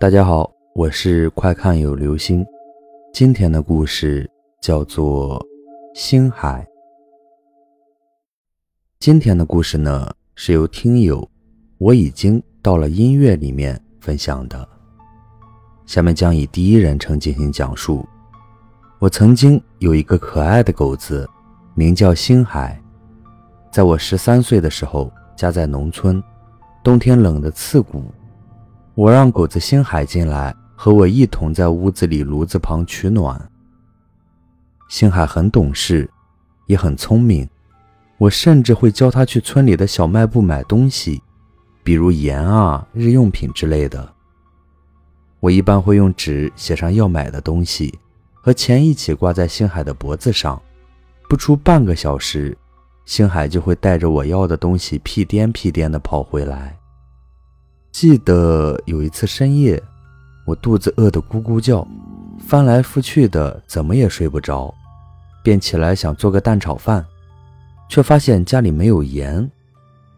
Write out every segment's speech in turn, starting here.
大家好，我是快看有流星。今天的故事叫做《星海》。今天的故事呢，是由听友我已经到了音乐里面分享的。下面将以第一人称进行讲述。我曾经有一个可爱的狗子，名叫星海。在我十三岁的时候，家在农村，冬天冷得刺骨。我让狗子星海进来，和我一同在屋子里炉子旁取暖。星海很懂事，也很聪明。我甚至会教他去村里的小卖部买东西，比如盐啊、日用品之类的。我一般会用纸写上要买的东西，和钱一起挂在星海的脖子上。不出半个小时，星海就会带着我要的东西屁颠屁颠地跑回来。记得有一次深夜，我肚子饿得咕咕叫，翻来覆去的怎么也睡不着，便起来想做个蛋炒饭，却发现家里没有盐，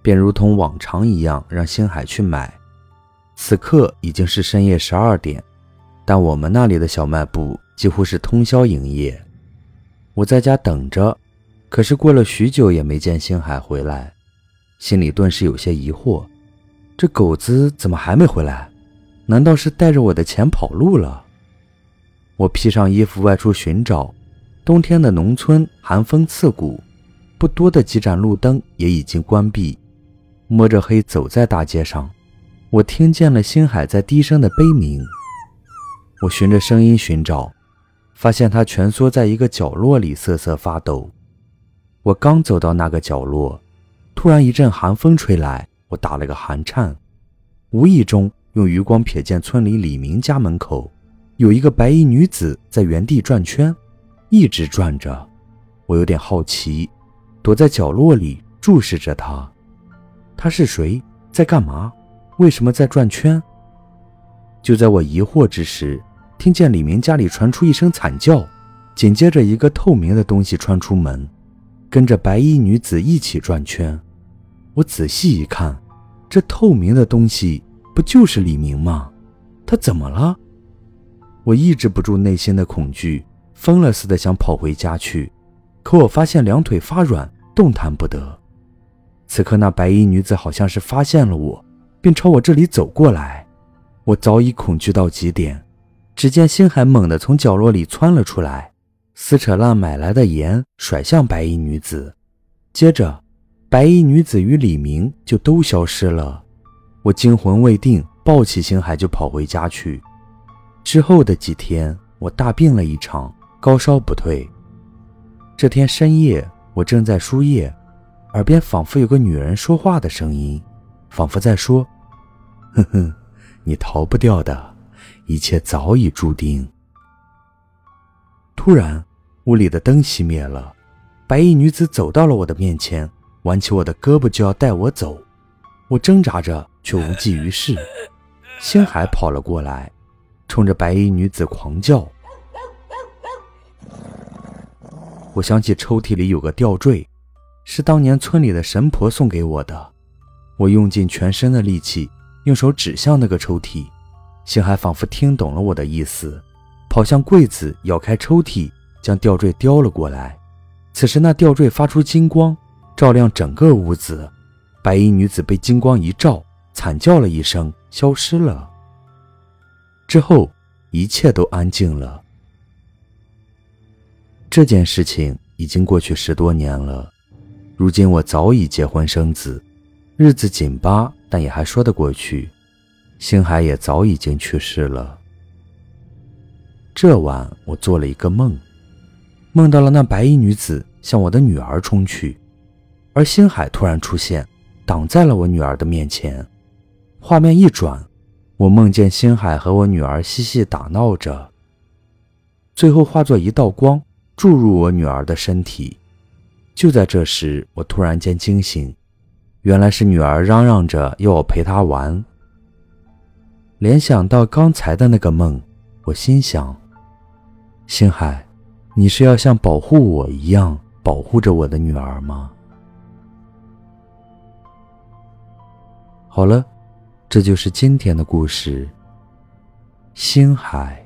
便如同往常一样让星海去买。此刻已经是深夜十二点，但我们那里的小卖部几乎是通宵营业。我在家等着，可是过了许久也没见星海回来，心里顿时有些疑惑。这狗子怎么还没回来？难道是带着我的钱跑路了？我披上衣服外出寻找。冬天的农村寒风刺骨，不多的几盏路灯也已经关闭。摸着黑走在大街上，我听见了星海在低声的悲鸣。我循着声音寻找，发现他蜷缩在一个角落里瑟瑟发抖。我刚走到那个角落，突然一阵寒风吹来。我打了个寒颤，无意中用余光瞥见村里李明家门口有一个白衣女子在原地转圈，一直转着。我有点好奇，躲在角落里注视着她。她是谁？在干嘛？为什么在转圈？就在我疑惑之时，听见李明家里传出一声惨叫，紧接着一个透明的东西穿出门，跟着白衣女子一起转圈。我仔细一看，这透明的东西不就是李明吗？他怎么了？我抑制不住内心的恐惧，疯了似的想跑回家去，可我发现两腿发软，动弹不得。此刻，那白衣女子好像是发现了我，便朝我这里走过来。我早已恐惧到极点。只见星海猛地从角落里窜了出来，撕扯烂买来的盐，甩向白衣女子，接着。白衣女子与李明就都消失了，我惊魂未定，抱起星海就跑回家去。之后的几天，我大病了一场，高烧不退。这天深夜，我正在输液，耳边仿佛有个女人说话的声音，仿佛在说：“哼哼，你逃不掉的，一切早已注定。”突然，屋里的灯熄灭了，白衣女子走到了我的面前。挽起我的胳膊就要带我走，我挣扎着却无济于事。星海跑了过来，冲着白衣女子狂叫。我想起抽屉里有个吊坠，是当年村里的神婆送给我的。我用尽全身的力气，用手指向那个抽屉。星海仿佛听懂了我的意思，跑向柜子，咬开抽屉，将吊坠叼了过来。此时那吊坠发出金光。照亮整个屋子，白衣女子被金光一照，惨叫了一声，消失了。之后，一切都安静了。这件事情已经过去十多年了，如今我早已结婚生子，日子紧巴，但也还说得过去。星海也早已经去世了。这晚，我做了一个梦，梦到了那白衣女子向我的女儿冲去。而星海突然出现，挡在了我女儿的面前。画面一转，我梦见星海和我女儿嬉戏打闹着，最后化作一道光注入我女儿的身体。就在这时，我突然间惊醒，原来是女儿嚷嚷着要我陪她玩。联想到刚才的那个梦，我心想：星海，你是要像保护我一样保护着我的女儿吗？好了，这就是今天的故事。星海。